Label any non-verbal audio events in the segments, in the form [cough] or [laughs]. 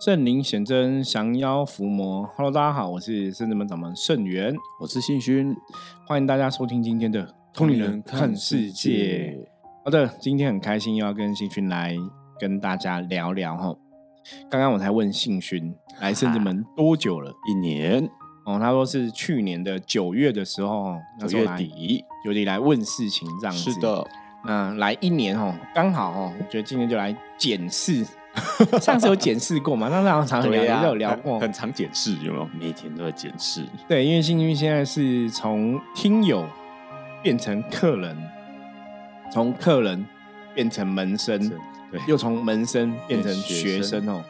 圣灵显真，降妖伏魔。Hello，大家好，我是圣子门掌门圣元，我是信勋，欢迎大家收听今天的《通灵人看世界》。好的，今天很开心又要跟信勋来跟大家聊聊哈。刚刚我才问信勋来圣子门多久了？一年哦，他说是去年的九月的时候，九月底有点来问事情这样子。是的，那来一年哦，刚好哦，我觉得今天就来检视。[laughs] 上次有检视过嘛？上次好像常聊，有聊过，很常检视，有没有？每天都在检视。对，因为幸运现在是从听友变成客人，从客人变成门生，对，又从门生变成学生哦。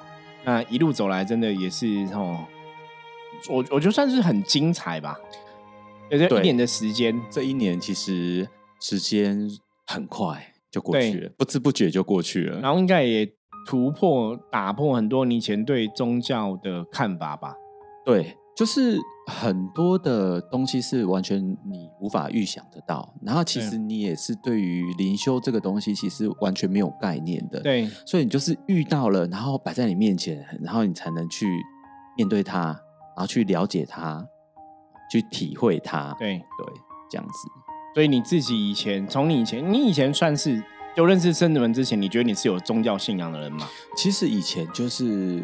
那一路走来，真的也是哦，我我觉得算是很精彩吧。这一年的时间，这一年其实时间很快就过去了，不知不觉就过去了。然后应该也。突破、打破很多你以前对宗教的看法吧？对，就是很多的东西是完全你无法预想得到。然后其实你也是对于灵修这个东西，其实完全没有概念的。对，所以你就是遇到了，然后摆在你面前，然后你才能去面对它，然后去了解它，去体会它。对对，这样子。所以你自己以前，从你以前，你以前算是。就认识圣子门之前，你觉得你是有宗教信仰的人吗？其实以前就是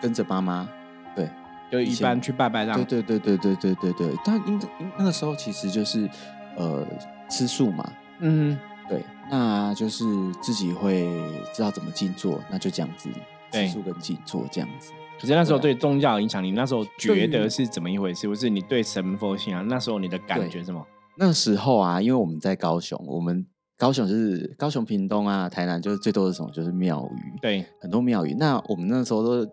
跟着妈妈，对，就一般去拜拜这样。对对对对对对对对。但因那个时候其实就是呃吃素嘛，嗯，对，那就是自己会知道怎么静坐，那就这样子吃素跟静坐这样子。可是那时候对宗教影响，你那时候觉得是怎么一回事？不是你对神佛信仰那时候你的感觉什么？那时候啊，因为我们在高雄，我们。高雄就是高雄、屏东啊，台南就是最多的什么，就是庙宇。对，很多庙宇。那我们那时候都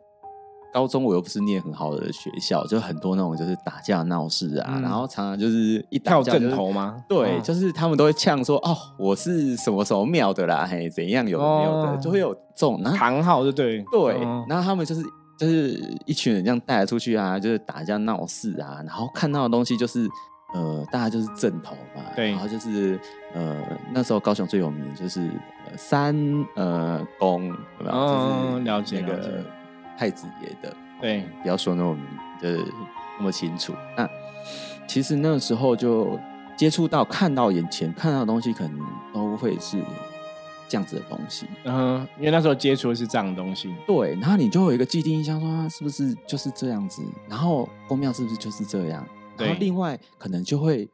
高中，我又不是念很好的学校，就很多那种就是打架闹事啊，然后常常就是一跳枕头吗？对，就是他们都会呛说：“哦，我是什么什么庙的啦，嘿，怎样有的没有的，就会有这种堂号，对对对。然后他们就是就是一群人这样带出去啊，就是打架闹事啊，然后看到的东西就是。呃，大家就是正头嘛，对，然后就是呃，那时候高雄最有名就是呃三呃宫，哦，了解那个太子爷的，对，不要说那么就是那么清楚。那其实那时候就接触到看到眼前看到的东西，可能都会是这样子的东西。嗯，因为那时候接触的是这样的东西，对，然后你就有一个既定印象，说是不是就是这样子？然后宫庙是不是就是这样？然后另外可能就会，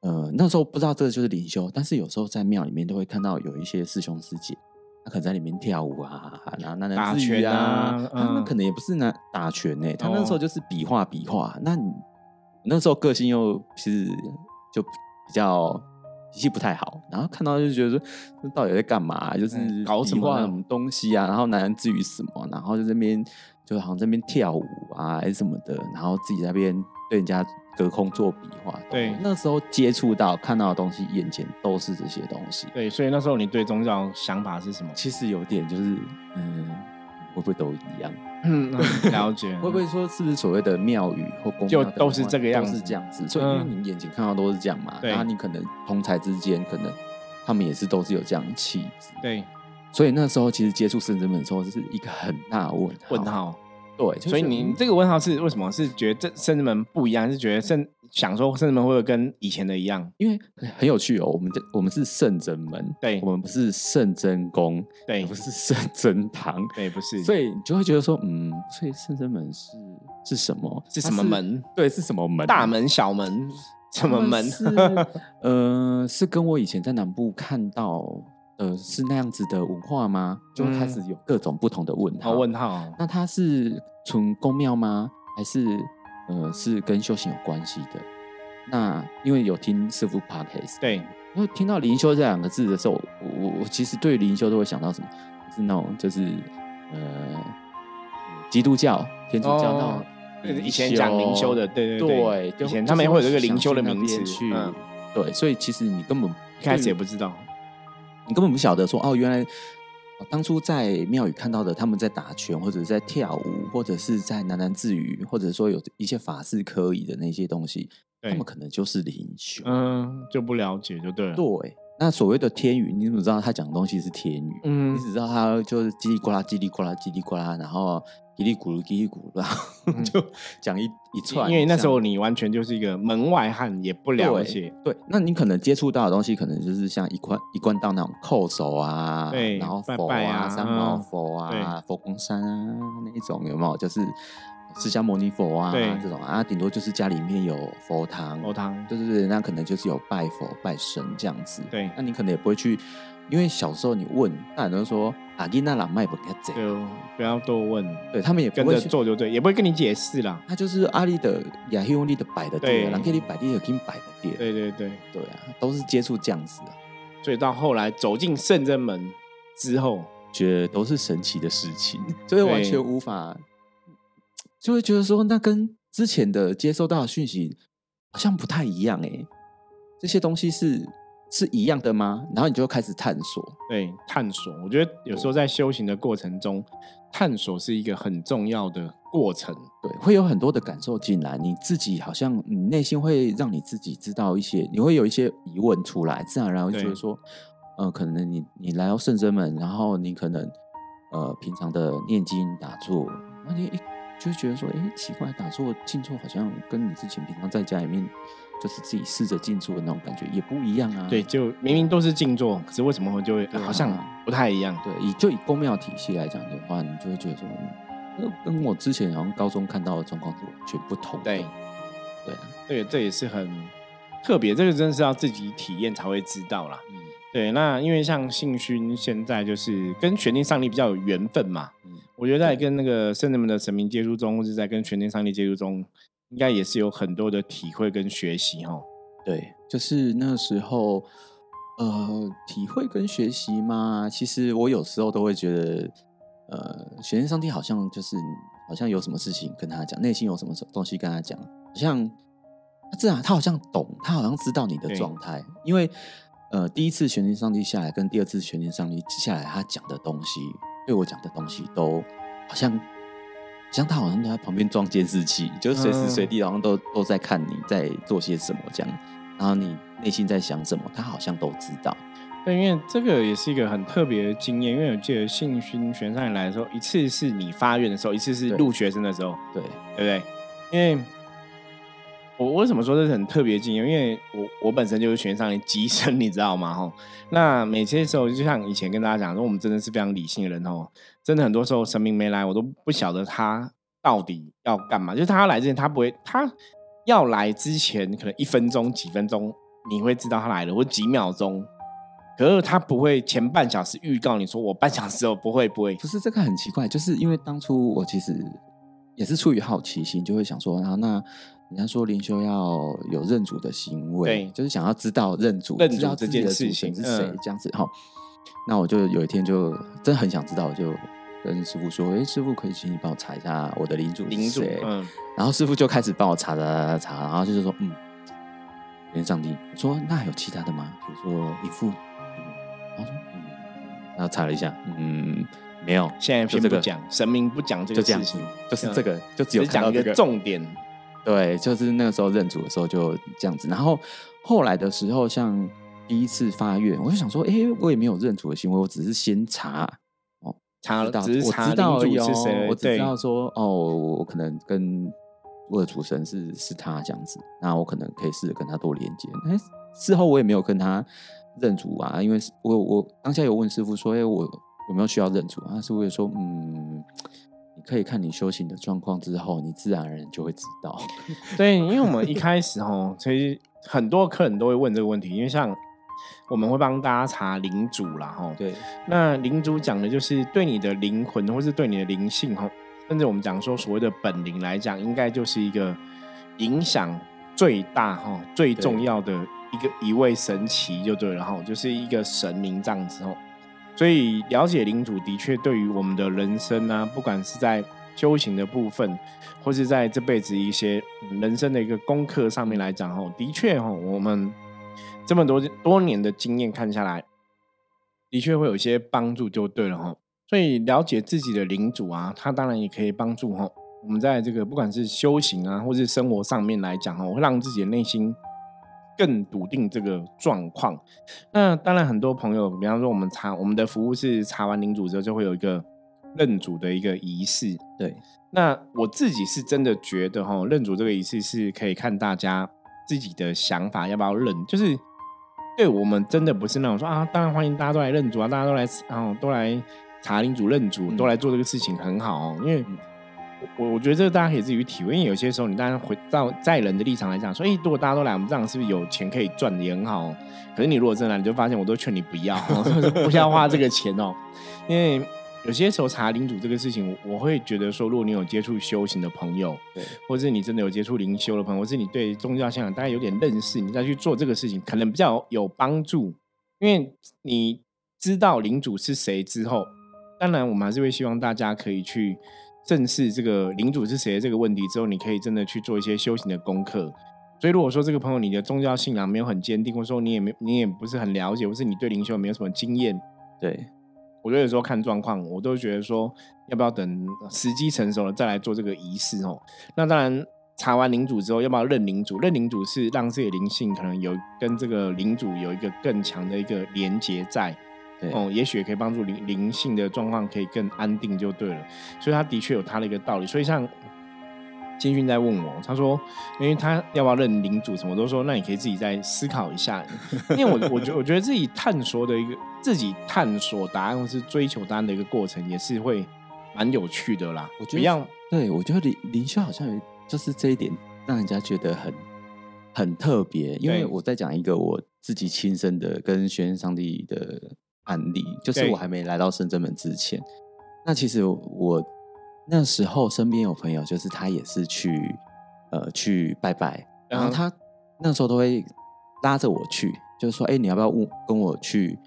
呃，那时候不知道这个就是灵修，但是有时候在庙里面都会看到有一些师兄师姐，他可能在里面跳舞啊，然后那打拳啊，他们可能也不是那打拳呢，他那时候就是比划比划。那你那时候个性又其实就比较脾气不太好，然后看到就觉得说，那到底在干嘛？就是搞什么什么东西啊？然后男人至于什么？然后在这边就好像这边跳舞啊，还是什么的，然后自己那边对人家。隔空做比划，对，那时候接触到看到的东西，眼前都是这些东西。对，所以那时候你对宗教想法是什么？其实有点就是，嗯，会不会都一样？嗯，了解。[laughs] 会不会说是不是所谓的庙宇或宫就都是这个样子？是这样子。所以因为你眼前看到都是这样嘛，然后你可能同才之间，可能他们也是都是有这样的气质。对。所以那时候其实接触圣人们的时候，这是一个很大问问号。对，所以你这个问号是为什么？是觉得这圣人们不一样，是觉得圣想说圣人们会不会跟以前的一样？因为很有趣哦，我们这我们是圣真门，对，我们不是圣真宫，对，不是圣真堂，对，不是。所以你就会觉得说，嗯，所以圣真门是是什么？是什么门？对，是什么门？大门、小门？什么门？呃，是跟我以前在南部看到。呃，是那样子的文化吗？就开始有各种不同的问号。问号。那它是纯宫庙吗？还是呃，是跟修行有关系的？那因为有听师傅 podcast，对，因为听到灵修这两个字的时候，我我其实对灵修都会想到什么？是那种就是呃，基督教、天主教那种以前讲灵修的，对对对，以前他们会有一个灵修的名词去，对，所以其实你根本一开始也不知道。你根本不晓得说哦，原来当初在庙宇看到的他们在打拳，或者在跳舞，或者是在喃喃自语，或者说有一些法事可以的那些东西，他们可能就是灵修，嗯，就不了解就对了。对，那所谓的天语，你怎么知道他讲的东西是天语？嗯，你只知道他就是叽里呱啦、叽里呱啦、叽里呱啦，然后叽里咕噜、叽里咕噜，然后 [laughs] 就讲一一串。因为那时候你完全就是一个门外汉，也不了解。对，那你可能接触到的东西，可能就是像一贯一贯到那种叩首啊，对，然后佛啊、三毛佛啊、佛光山啊那一种，有没有？就是。释迦牟尼佛啊，这种啊，顶多就是家里面有佛堂，佛堂，对对对，那可能就是有拜佛拜神这样子。对，那你可能也不会去，因为小时候你问，大人都说阿吉那朗麦不给走，不要多问，对他们也跟着做就对，也不会跟你解释啦。他就是阿里的亚黑用力的摆的店，朗给你摆地有给你摆的店，对对对。对啊，都是接触这样子的。所以到后来走进圣真门之后，觉得都是神奇的事情，[laughs] 所以完全无法。就会觉得说，那跟之前的接收到的讯息好像不太一样哎，这些东西是是一样的吗？然后你就开始探索，对，探索。我觉得有时候在修行的过程中，探索是一个很重要的过程。对，会有很多的感受进来，你自己好像你内心会让你自己知道一些，你会有一些疑问出来，自然然后就觉得说，呃，可能你你来到圣真门，然后你可能呃平常的念经打坐，那你一。就觉得说，哎，奇怪，打坐静坐好像跟你之前平常在家里面，就是自己试着静坐的那种感觉也不一样啊。对，就明明都是静坐，可是为什么会就会好像不太一样？对，以就以宫庙体系来讲的话，你就会觉得说，跟我之前好像高中看到的状况是完全不同。对，对啊，对，这也是很特别，这个真的是要自己体验才会知道啦。嗯，对，那因为像信勋现在就是跟玄定上帝比较有缘分嘛。我觉得在跟那个圣人们的神明接触中，或者在跟全天上帝接触中，应该也是有很多的体会跟学习哈。对，就是那时候，呃，体会跟学习嘛，其实我有时候都会觉得，呃，全天上帝好像就是好像有什么事情跟他讲，内心有什么东西跟他讲，好像这样，他好像懂，他好像知道你的状态，因为呃，第一次全天上帝下来，跟第二次全天上帝下来，他讲的东西。对我讲的东西都好像，像他好像都在旁边装监视器，就是随时随地好像都都在看你在做些什么这样，然后你内心在想什么，他好像都知道。对，因为这个也是一个很特别的经验，因为我记得信勋选上来的时候，一次是你发愿的时候，一次是录学生的时候，对对不对？因为。我为什么说这是很特别经验？因为我我本身就是选上的机身，你知道吗？吼，那每些时候就像以前跟大家讲说，我们真的是非常理性的人哦。真的很多时候神明没来，我都不晓得他到底要干嘛。就是他要来之前，他不会；他要来之前，可能一分钟、几分钟你会知道他来了，或几秒钟。可是他不会前半小时预告你说我半小时后不会不会。不是这个很奇怪，就是因为当初我其实也是出于好奇心，就会想说然后那。人家说灵修要有认主的行为，对，就是想要知道认主，知道这件事情是谁这样子哈。那我就有一天就真的很想知道，我就跟师傅说：“哎，师傅可以请你帮我查一下我的灵主是谁？”嗯，然后师傅就开始帮我查查查，然后就是说：“嗯，连上帝说那还有其他的吗？比如说一副。”然后说：“嗯。”然后查了一下，嗯，没有。现在先不讲神明不讲这个事情，就是这个，就只有讲一个重点。对，就是那个时候认主的时候就这样子，然后后来的时候，像第一次发愿，我就想说，哎，我也没有认主的行为，我只是先查哦，查到只是查道主是谁，我只知道说，哦，我可能跟我的主神是是他这样子，那我可能可以试着跟他多连接。哎，事后我也没有跟他认主啊，因为我我当下有问师傅说，哎，我有没有需要认主啊？师傅也说，嗯。可以看你修行的状况之后，你自然而然就会知道。[laughs] 对，因为我们一开始哈，其实很多客人都会问这个问题，因为像我们会帮大家查灵主啦，哈。对。那灵主讲的就是对你的灵魂，或是对你的灵性，哈，甚至我们讲说所谓的本灵来讲，应该就是一个影响最大、哈最重要的一个一位神奇，就对了，哈，就是一个神明这样子，哦。所以了解领主的确对于我们的人生啊，不管是在修行的部分，或是在这辈子一些人生的一个功课上面来讲，吼，的确吼，我们这么多多年的经验看下来，的确会有一些帮助，就对了，吼。所以了解自己的领主啊，他当然也可以帮助吼，我们在这个不管是修行啊，或是生活上面来讲，吼，会让自己的内心更笃定这个状况。那当然，很多朋友，比方说我们查我们的服务是查完领主之后，就会有一个认主的一个仪式。对，那我自己是真的觉得哈，认主这个仪式是可以看大家自己的想法要不要认，就是对我们真的不是那种说啊，当然欢迎大家都来认主啊，大家都来然后都来查领主认主，都来做这个事情很好哦，因为。我我觉得这个大家可以自己去体会，因为有些时候你当然回到在人的立场来讲，说，哎，如果大家都来，我们这样是不是有钱可以赚的也很好？可是你如果真的来，你就发现我都劝你不要，[laughs] 不要花这个钱哦。因为有些时候查领主这个事情，我会觉得说，如果你有接触修行的朋友，对，或者是你真的有接触灵修的朋友，或是你对宗教信仰大概有点认识，你再去做这个事情，可能比较有帮助。因为你知道领主是谁之后，当然我们还是会希望大家可以去。正视这个领主是谁这个问题之后，你可以真的去做一些修行的功课。所以，如果说这个朋友你的宗教信仰没有很坚定，或者说你也没你也不是很了解，或是你对灵修没有什么经验，对我觉得有时候看状况，我都觉得说要不要等时机成熟了再来做这个仪式哦。那当然，查完领主之后，要不要认领主？认领主是让自己灵性可能有跟这个领主有一个更强的一个连接在。哦，也许也可以帮助灵灵性的状况可以更安定就对了，所以他的确有他的一个道理。所以像金勋在问我，他说，因为他要不要认领主什么，都说那你可以自己再思考一下。因为我我觉我觉得自己探索的一个自己探索答案或是追求答案的一个过程，也是会蛮有趣的啦。我觉得，对我觉得灵灵修好像有就是这一点让人家觉得很很特别。因为我在讲一个我自己亲身的跟玄上帝的。案例就是我还没来到深圳门之前，那其实我那时候身边有朋友，就是他也是去呃去拜拜，然后他那时候都会拉着我去，就是说，哎，你要不要问跟我去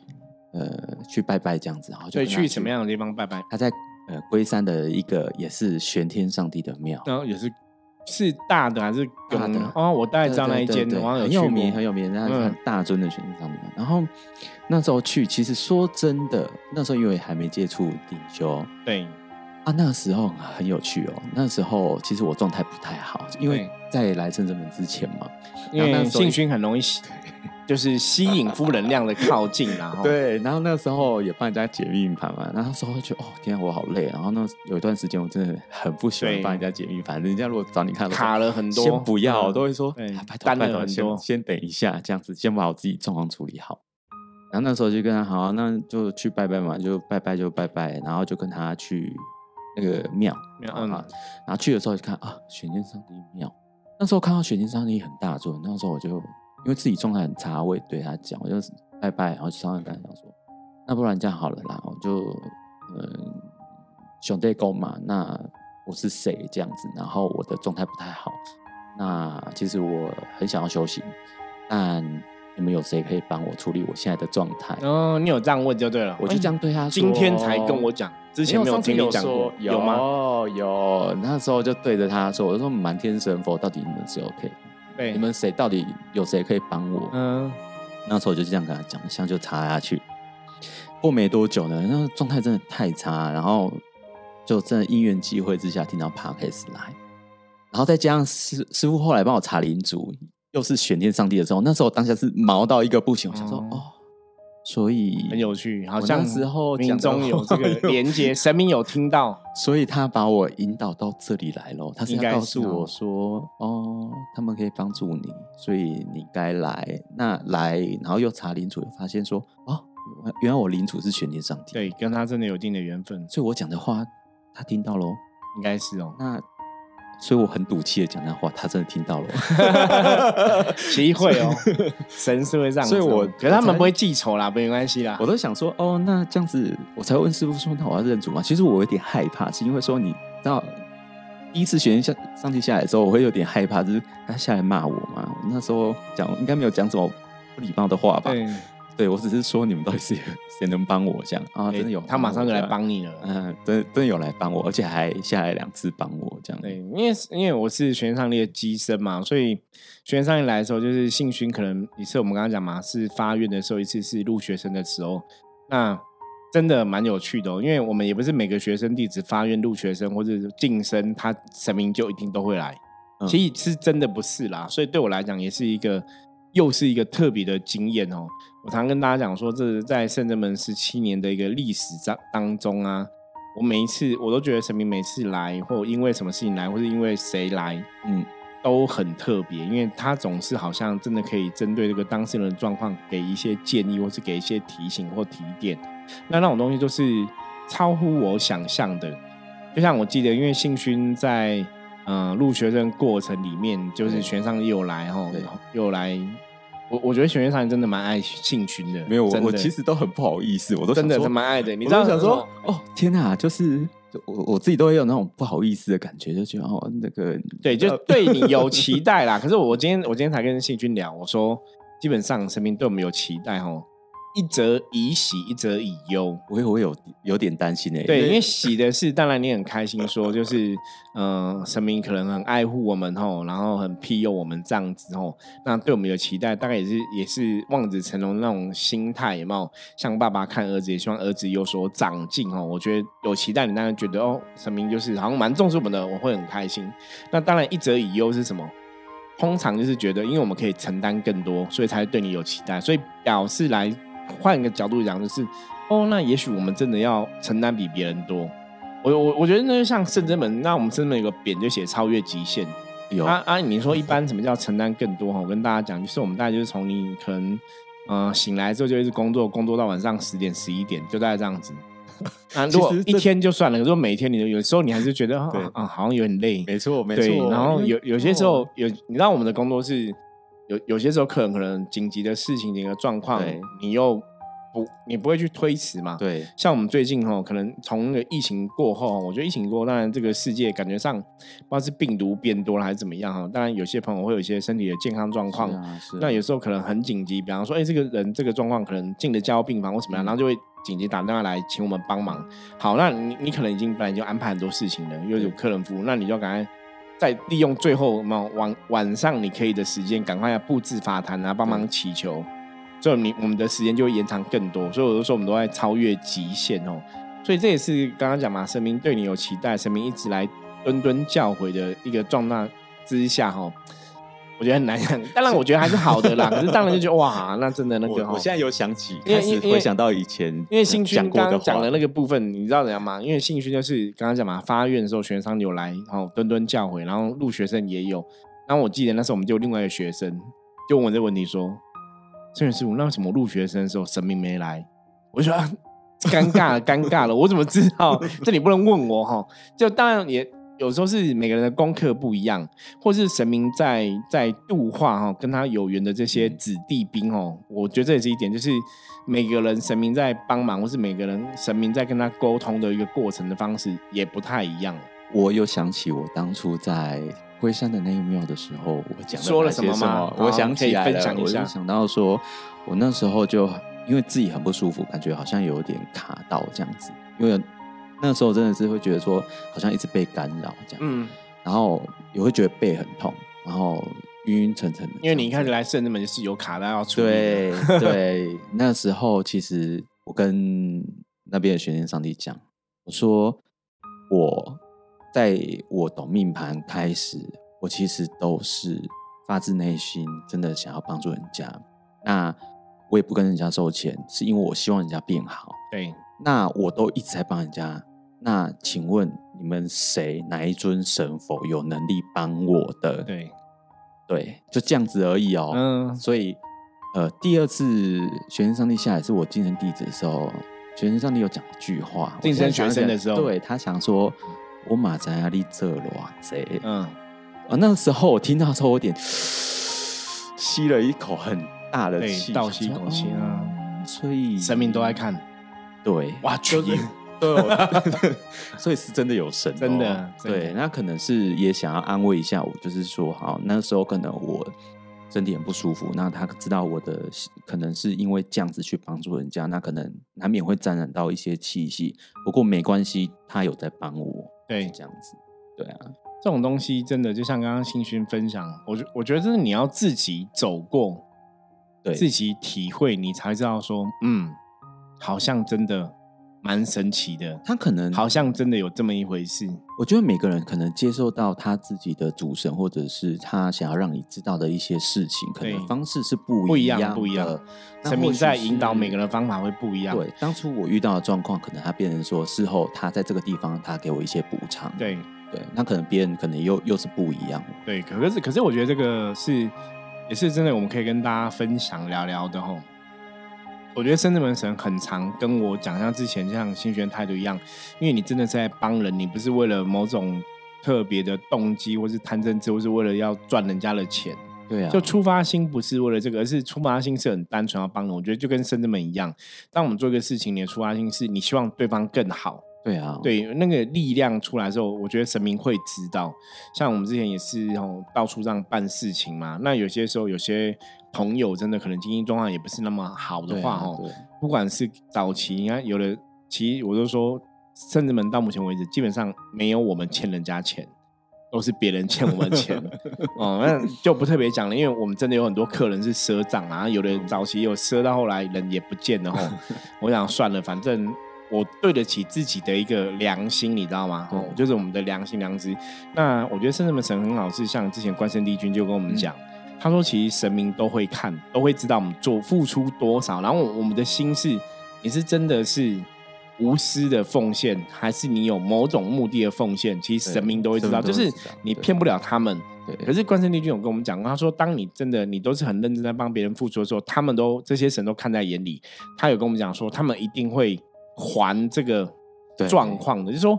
呃去拜拜这样子，然后就去什么样的地方拜拜？他在呃龟山的一个也是玄天上帝的庙，然后也是。是大的还是大的？哦，我大概知道那一间，很有名，很有名，那很大尊的玄天上帝。然后那时候去，其实说真的，那时候因为还没接触顶修，对啊，那个时候很有趣哦。那时候其实我状态不太好，因为在来深圳门之前嘛，因为信勋很容易。[laughs] 就是吸引负能量的靠近，[laughs] 然后对，然后那个时候也帮人家解命盘嘛，然后那时候就哦，天啊，我好累。然后那有一段时间，我真的很不喜欢帮人家解命盘，人家如果找你看卡了很多，先不要，都会说拜托拜托，先先等一下，这样子先把我自己状况处理好。然后那时候就跟他好，那就去拜拜嘛，就拜拜就拜拜，然后就跟他去那个庙庙啊，然后去的时候就看啊，玄天上帝庙。那时候看到玄天上帝很大尊，那时候我就。因为自己状态很差，我也对他讲，我就拜拜，然后商量跟他讲说，那不然这样好了啦，我就嗯兄弟公嘛，那我是谁这样子，然后我的状态不太好，那其实我很想要修行，但你们有谁可以帮我处理我现在的状态？哦，你有这样问就对了，我就这样对他说，今天才跟我讲，之前没有听你讲过，有吗？有，那时候就对着他说，我就说满天神佛，到底你们是 OK？你们谁到底有谁可以帮我？嗯，那时候我就这样跟他讲，香就插下去。过没多久呢，那状态真的太差，然后就真的因缘机会之下听到 Parkes 来，然后再加上师师傅后来帮我查灵主，又是玄天上帝的时候，那时候当下是毛到一个不行，我想说哦。所以很有趣，好像之后民中有这个连接，神明有听到，[laughs] 所以他把我引导到这里来了。他是要告诉我说：“哦，他们可以帮助你，所以你该来。”那来，然后又查领主，发现说：“哦，原来我领主是玄天上帝，对，跟他真的有一定的缘分。”所以我讲的话，他听到喽，应该是哦。那。所以我很赌气的讲那话，他真的听到了。[laughs] 机会哦，神是会这样，所以我可是他们不会记仇啦，没关系啦。我都想说，哦，那这样子，我才问师傅说，那我要认主吗？其实我有点害怕，是因为说你知道，第一次学下上去下来之后，我会有点害怕，就是他下来骂我嘛。我那时候讲应该没有讲什么不礼貌的话吧。对，我只是说你们到底是 [laughs] 谁能帮我这样啊？真的有，他马上就来帮你了。嗯，真真的有来帮我，而且还下来两次帮我这样。对，因为因为我是玄上帝的机身嘛，所以玄上帝来的时候，就是信勋可能一次我们刚刚讲嘛，是发愿的时候，一次是入学生的时候，那真的蛮有趣的。因为我们也不是每个学生弟子发愿入学生或者晋升，他神明就一定都会来，其实是真的不是啦。所以对我来讲，也是一个。又是一个特别的经验哦。我常跟大家讲说，这是在圣真门十七年的一个历史当当中啊，我每一次我都觉得神明每次来，或因为什么事情来，或是因为谁来，嗯，都很特别，因为他总是好像真的可以针对这个当事人的状况给一些建议，或是给一些提醒或提点。那那种东西都是超乎我想象的。就像我记得，因为信勋在嗯入学生过程里面，就是学上又来哈，又来。我我觉得玄学上真的蛮爱信群的，没有我我其实都很不好意思，我都真的蛮爱的。你知道想说哦天哪，就是我我自己都会有那种不好意思的感觉，就觉得哦那个对，就对你有 [laughs] 期待啦。可是我今天我今天才跟信君聊，我说基本上神明对我们有期待哈。一则以喜，一则以忧。我我有有点担心呢。对，因为喜的是，当然你很开心，说 [laughs] 就是，嗯，神明可能很爱护我们吼，然后很庇佑我们这样子吼。那对我们有期待，大概也是也是望子成龙那种心态，有没有？像爸爸看儿子，也希望儿子有所长进哦。我觉得有期待，你当然觉得哦，神明就是好像蛮重视我们的，我会很开心。那当然一则以忧是什么？通常就是觉得，因为我们可以承担更多，所以才对你有期待，所以表示来。换一个角度讲，就是哦，那也许我们真的要承担比别人多。我我我觉得那就像圣真门，那我们圣真门有个匾就写超越极限。有啊啊！你说一般什么叫承担更多哈？我跟大家讲，就是我们大概就是从你可能嗯醒来之后就一直工作，工作到晚上十点十一点，就大概这样子。[laughs] 啊，如果一天就算了，如果每天你有时候你还是觉得啊啊好像有点累。没错没错。然后有有些时候有，你知道我们的工作是有有些时候可能可能紧急的事情、紧急状况，你又。不，你不会去推迟嘛？对，像我们最近哈，可能从那个疫情过后，我觉得疫情过后，当然这个世界感觉上不知道是病毒变多了还是怎么样哈。当然有些朋友会有一些身体的健康状况，那有时候可能很紧急，比方说，哎，这个人这个状况可能进了交病房或怎么样，然后就会紧急打电话来请我们帮忙。好，那你你可能已经本来就安排很多事情了，又有客人服务，那你就赶快再利用最后嘛晚晚上你可以的时间，赶快要布置法坛啊，帮忙祈求。所以你我们的时间就会延长更多，所以我就说我们都在超越极限哦。所以这也是刚刚讲嘛，神明对你有期待，神明一直来敦敦教诲的一个壮大之下哈，我觉得很难讲。当然我觉得还是好的啦，[laughs] 可是当然就觉得哇，那真的那个，我现在有想起，开始回想到以前，因为信勋刚刚讲的那个部分，你知道怎样吗？因为兴趣就是刚刚讲嘛，发愿的时候学生有来，然后敦敦教诲，然后入学生也有。然后我记得那时候我们就另外一个学生就问我这个问题说。圣元师傅，那为什么入学生的时候神明没来？我就说尴尬了，尴尬了，我怎么知道？这你不能问我哈。就当然也有时候是每个人的功课不一样，或是神明在在度化哈跟他有缘的这些子弟兵哦。我觉得这也是一点，就是每个人神明在帮忙，或是每个人神明在跟他沟通的一个过程的方式也不太一样。我又想起我当初在。龟山的那一庙的时候，我讲说了什么吗？我想起来了，我就想到说，我那时候就因为自己很不舒服，感觉好像有点卡到这样子。因为那时候真的是会觉得说，好像一直被干扰这样，嗯，然后也会觉得背很痛，然后晕晕沉沉的。因为你一开始来圣人门是有卡到要处理。对对，[laughs] 那时候其实我跟那边的玄天上帝讲，我说我。在我懂命盘开始，我其实都是发自内心，真的想要帮助人家。那我也不跟人家收钱，是因为我希望人家变好。对，那我都一直在帮人家。那请问你们谁哪一尊神佛有能力帮我的？对，对，就这样子而已哦。嗯，所以呃，第二次学生上帝下来是我晋升弟子的时候，学生上帝有讲一句话，晋升学生的时候，对他想说。我马在阿里这罗贼，嗯，啊，那个时候我听到之后，有点吸了一口很大的气，倒吸一口气啊。所以神明都爱看，对，哇，就是对，[laughs] 所以是真的有神，真的，对，那可能是也想要安慰一下我，就是说，好，那时候可能我身体很不舒服，那他知道我的可能是因为这样子去帮助人家，那可能难免会沾染到一些气息，不过没关系，他有在帮我。对，这样子，对啊，这种东西真的就像刚刚新勋分享，我觉我觉得真的你要自己走过，对，自己体会，你才知道说，嗯，好像真的蛮神奇的，他可能好像真的有这么一回事。我觉得每个人可能接受到他自己的主神，或者是他想要让你知道的一些事情，可能方式是不不一样，不一样。神明在引导每个人的方法会不一样。对，当初我遇到的状况，可能他变成说事后他在这个地方他给我一些补偿。对对，那可能别人可能又又是不一样。对，可是可是我觉得这个是也是真的，我们可以跟大家分享聊聊的吼。我觉得深圳门神很常跟我讲，像之前像新学态度一样，因为你真的是在帮人，你不是为了某种特别的动机，或是贪嗔痴，或是为了要赚人家的钱。对啊，就出发心不是为了这个，而是出发心是很单纯要帮人。我觉得就跟深圳门一样，当我们做一个事情，你的出发心是你希望对方更好。对啊，对那个力量出来之后，我觉得神明会知道。像我们之前也是哦，到处这样办事情嘛。那有些时候有些。朋友真的可能经济状况也不是那么好的话，哦，不管是早期，你看有的，其实我都说，甚至门到目前为止，基本上没有我们欠人家钱，都是别人欠我们钱，[laughs] 哦，那就不特别讲了，因为我们真的有很多客人是赊账啊，有的早期有赊到后来人也不见了，哦，[laughs] 我想算了，反正我对得起自己的一个良心，你知道吗？哦，就是我们的良心良知。那我觉得圣至门神很好，是像之前关圣帝君就跟我们讲。他说：“其实神明都会看，都会知道我们做付出多少。然后我们的心是，你是真的是无私的奉献，还是你有某种目的的奉献？其实神明都会知道，就是你骗不了他们。可是关圣帝君有跟我们讲过，他说：当你真的你都是很认真在帮别人付出的时候，他们都这些神都看在眼里。他有跟我们讲说，他们一定会还这个状况的，就是说。”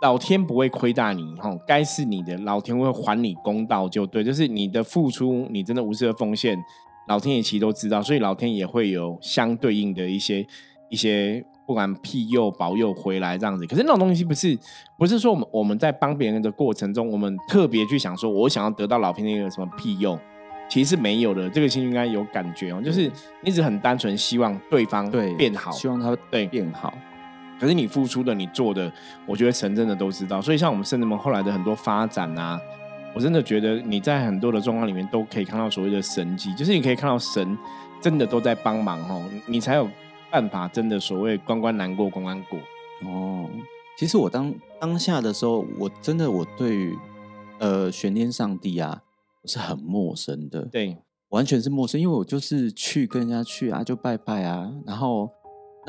老天不会亏待你，哈，该是你的，老天会还你公道就对，就是你的付出，你真的无私的奉献，老天爷其实都知道，所以老天也会有相对应的一些一些，不管庇佑保佑回来这样子。可是那种东西不是不是说我们我们在帮别人的过程中，我们特别去想说，我想要得到老天爷的什么庇佑，其实是没有的。这个心应该有感觉哦，就是一直很单纯希望对方对变好，希望他对变好。可是你付出的，你做的，我觉得神真的都知道。所以像我们圣人们后来的很多发展啊，我真的觉得你在很多的状况里面都可以看到所谓的神迹，就是你可以看到神真的都在帮忙哦，你才有办法真的所谓关关难过关关过。哦，其实我当当下的时候，我真的我对于呃玄天上帝啊，我是很陌生的，对，完全是陌生，因为我就是去跟人家去啊，就拜拜啊，然后。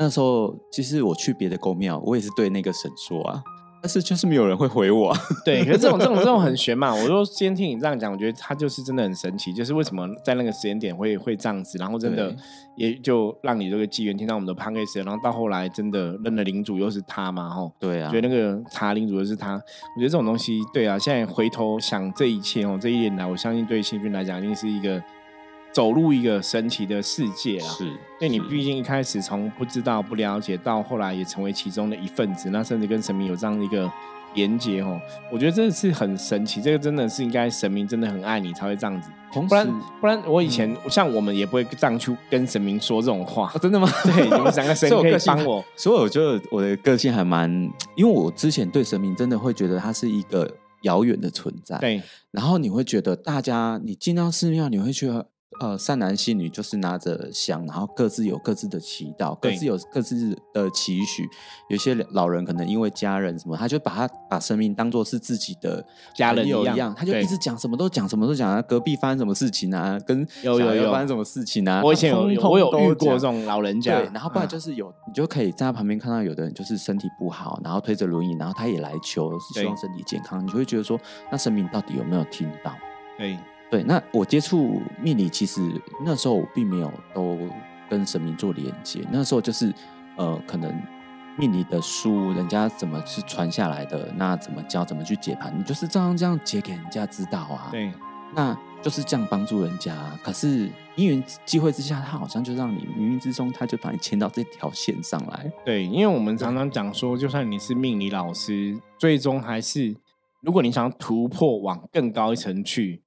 那时候其实我去别的宫庙，我也是对那个神说啊，但是就是没有人会回我。[laughs] 对，可是这种这种这种很玄嘛。我说今天听你这样讲，我觉得他就是真的很神奇，就是为什么在那个时间点会会这样子，然后真的也就让你这个机缘听到我们的 p a n c a 然后到后来真的认了领主又是他嘛，吼。对啊，觉得那个查领主又是他，我觉得这种东西，对啊，现在回头想这一切哦，这一年来，我相信对新军来讲，一定是一个。走入一个神奇的世界啊！是，因为你毕竟一开始从不知道、不了解，到后来也成为其中的一份子，那甚至跟神明有这样的一个连接哦。我觉得真的是很神奇，这个真的是应该神明真的很爱你才会这样子，不然不然我以前像我们也不会这样去跟神明说这种话。真的吗？[laughs] 对，你们三个神 [laughs] 可以帮我，所以我觉得我的个性还蛮，因为我之前对神明真的会觉得他是一个遥远的存在。对，然后你会觉得大家你进到寺庙，你会觉得。呃，善男信女就是拿着香，然后各自有各自的祈祷，各自有各自的期许。有些老人可能因为家人什么，他就把他把生命当做是自己的家人一样，他就一直讲什么都讲，什么都讲啊。隔壁发生什么事情啊？跟有有有发生什么事情啊？我以前有我有遇过这种老人家，对，然后不然就是有，你就可以在他旁边看到有的人就是身体不好，然后推着轮椅，然后他也来求，希望身体健康。你就会觉得说，那生命到底有没有听到？对。对，那我接触命理，其实那时候我并没有都跟神明做连接。那时候就是，呃，可能命理的书，人家怎么是传下来的，那怎么教，怎么去解盘，你就是这样这样解给人家知道啊。对，那就是这样帮助人家。可是因缘机会之下，他好像就让你冥冥之中，他就把你牵到这条线上来。对，因为我们常常讲说，就算你是命理老师，最终还是，如果你想要突破，往更高一层去。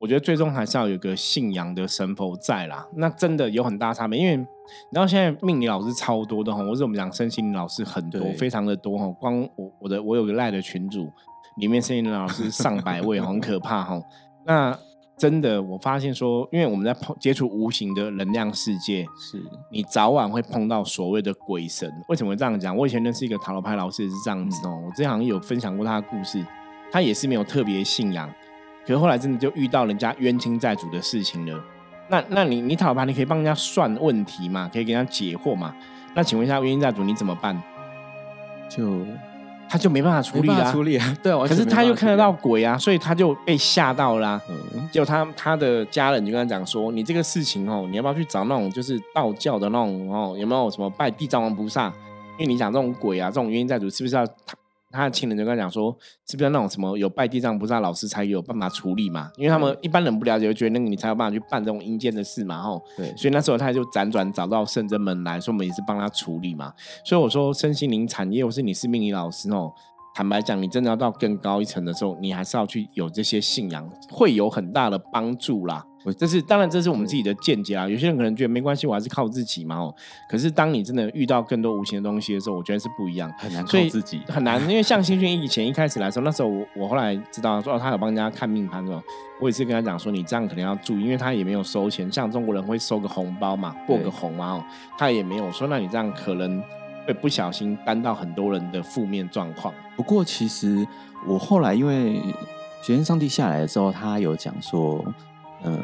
我觉得最终还是要有个信仰的神佛在啦，那真的有很大差别。因为你知道现在命理老师超多的哈，或者我们讲身心灵老师很多，非常的多哈。光我我的我有个赖的群主，里面身心灵老师上百位，很可怕哈。那真的，我发现说，因为我们在碰接触无形的能量世界，是你早晚会碰到所谓的鬼神。为什么会这样讲？我以前认识一个塔罗牌老师也是这样子哦。我之前好像有分享过他的故事，他也是没有特别信仰，可是后来真的就遇到人家冤亲债主的事情了。那那你你塔罗牌你可以帮人家算问题嘛？可以给人家解惑嘛？那请问一下冤亲债主你怎么办？就。他就没办法处理啊，处理啊，对啊。可是他又看得到鬼啊，所以他就被吓到啦。嗯，结果他他的家人就跟他讲说：“你这个事情哦，你要不要去找那种就是道教的那种哦，有没有什么拜地藏王菩萨？因为你讲这种鬼啊，这种冤亲债主是不是要他？”的亲人就跟他讲说，是不是那种什么有拜地藏菩萨老师才有办法处理嘛？因为他们一般人不了解，就觉得那个你才有办法去办这种阴间的事嘛，吼。对。所以那时候他就辗转找到圣真门来说，我们也是帮他处理嘛。所以我说，身心灵产业或是你是命理老师哦。坦白讲，你真的要到更高一层的时候，你还是要去有这些信仰，会有很大的帮助啦。这是当然，这是我们自己的见解啊。有些人可能觉得没关系，我还是靠自己嘛。哦，可是当你真的遇到更多无形的东西的时候，我觉得是不一样，很难靠自己，很难。因为像新训以前一开始来说，那时候我我后来知道说他有帮人家看命盘的时候，我也是跟他讲说，你这样可能要注意，因为他也没有收钱，像中国人会收个红包嘛，过个红嘛，哦，他也没有说，那你这样可能。会不小心担到很多人的负面状况。不过，其实我后来因为学生上帝下来的时候，他有讲说，嗯，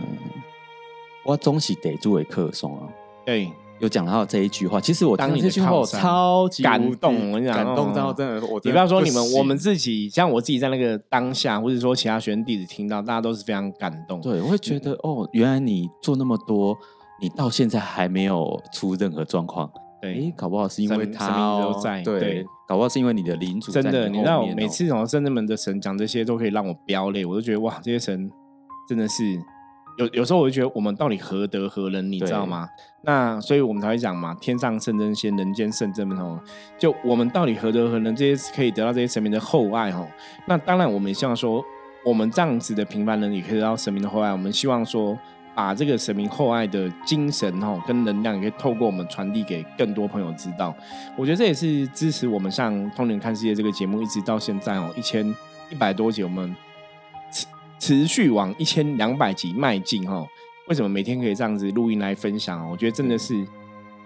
我终喜得诸位客松啊。对，有讲到这一句话。其实我当这句话超级感动，我跟你讲感动到真的。我你不要说你们，我们自己，像我自己在那个当下，或者说其他学生弟子听到，大家都是非常感动。对，我会觉得哦，原来你做那么多，你到现在还没有出任何状况。对，搞不好是因为他都在。对，搞不好是因为你的领主真的，你知道，每次从圣人们的神讲这些，都可以让我飙泪。我都觉得哇，这些神真的是有有时候我就觉得我们到底何德何能，你知道吗？那所以我们才会讲嘛，天上圣真仙，人间圣真门哦。就我们到底何德何能，这些可以得到这些神明的厚爱哦。那当然，我们也希望说，我们这样子的平凡人也可以得到神明的厚爱。我们希望说。把这个神明厚爱的精神哦，跟能量，也可以透过我们传递给更多朋友知道。我觉得这也是支持我们像《通灵看世界》这个节目，一直到现在哦，一千一百多集，我们持持续往一千两百集迈进哈。为什么每天可以这样子录音来分享？我觉得真的是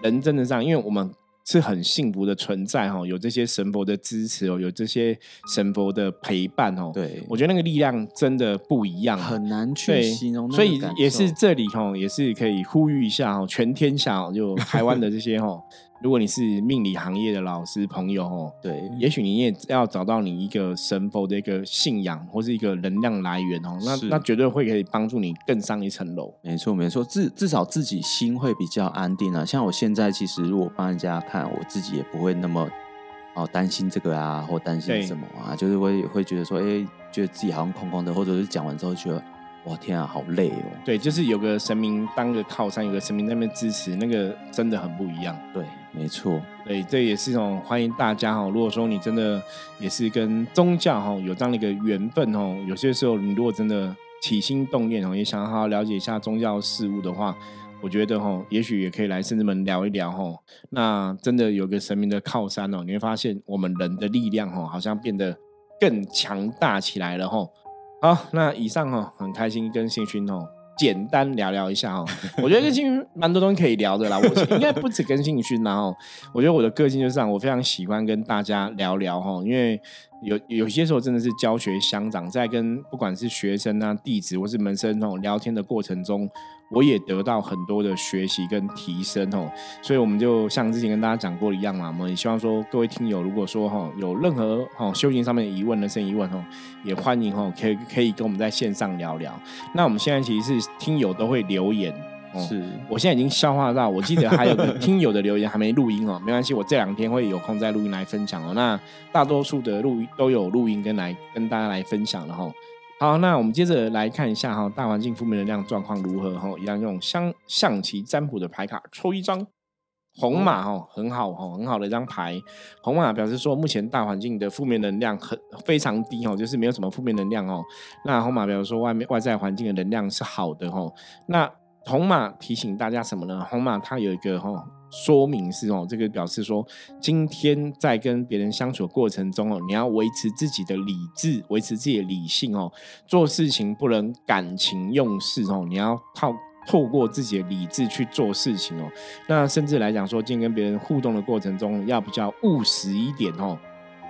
人真的这样，因为我们。是很幸福的存在哈，有这些神佛的支持哦，有这些神佛的陪伴哦。对，我觉得那个力量真的不一样，很难去形容。所以也是这里哈，也是可以呼吁一下哈，全天下就台湾的这些哈。如果你是命理行业的老师朋友哦，对，也许你也要找到你一个神佛的一个信仰或是一个能量来源哦，那那绝对会可以帮助你更上一层楼。没错没错，至至少自己心会比较安定啊。像我现在其实如果帮人家看，我自己也不会那么哦担心这个啊，或担心什么啊，就是我也会觉得说，哎，觉得自己好像空空的，或者是讲完之后觉得。哇天啊，好累哦！对，就是有个神明当个靠山，有个神明在那边支持，那个真的很不一样。对，没错。对，这也是一种欢迎大家哈。如果说你真的也是跟宗教哈有这样的一个缘分哦，有些时候你如果真的起心动念哦，也想好好了解一下宗教事物的话，我觉得哈，也许也可以来圣至门聊一聊哈。那真的有个神明的靠山哦，你会发现我们人的力量哈，好像变得更强大起来了哈。好，那以上哈很开心跟信勋哦简单聊聊一下哦，[laughs] 我觉得跟信勋蛮多东西可以聊的啦，我应该不止跟信勋啦哦我觉得我的个性就是这样，我非常喜欢跟大家聊聊哈，因为。有有些时候真的是教学相长，在跟不管是学生啊、弟子或是门生哦聊天的过程中，我也得到很多的学习跟提升哦。所以我们就像之前跟大家讲过一样嘛，我们也希望说各位听友，如果说哈有任何哈修行上面的疑问、人生疑问哦，也欢迎哈可以可以跟我们在线上聊聊。那我们现在其实是听友都会留言。是，我现在已经消化到，我记得还有个听友的留言还没录音哦，[laughs] 没关系，我这两天会有空再录音来分享哦。那大多数的录都有录音跟来跟大家来分享了哈。好，那我们接着来看一下哈，大环境负面能量状况如何哈？一样用象象棋占卜的牌卡抽一张红马哈，很好哈，很好的一张牌。红马表示说，目前大环境的负面能量很非常低哈，就是没有什么负面能量哦。那红马表示说，外面外在环境的能量是好的哈。那红马提醒大家什么呢？红马它有一个哈说明是哦，这个表示说，今天在跟别人相处的过程中哦，你要维持自己的理智，维持自己的理性哦，做事情不能感情用事哦，你要靠透过自己的理智去做事情哦。那甚至来讲说，今天跟别人互动的过程中，要比较务实一点哦，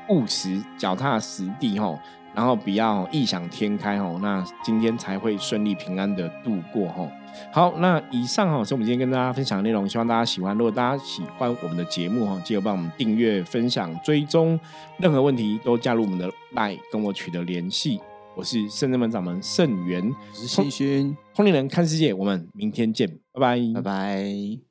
务实、脚踏实地哦。然后不要异想天开哦，那今天才会顺利平安的度过哦。好，那以上哈是我们今天跟大家分享的内容，希望大家喜欢。如果大家喜欢我们的节目哈，记得帮我们订阅、分享、追踪。任何问题都加入我们的麦跟我取得联系。我是圣人门掌门圣元，我是谢勋，通灵人看世界，我们明天见，拜拜，拜拜。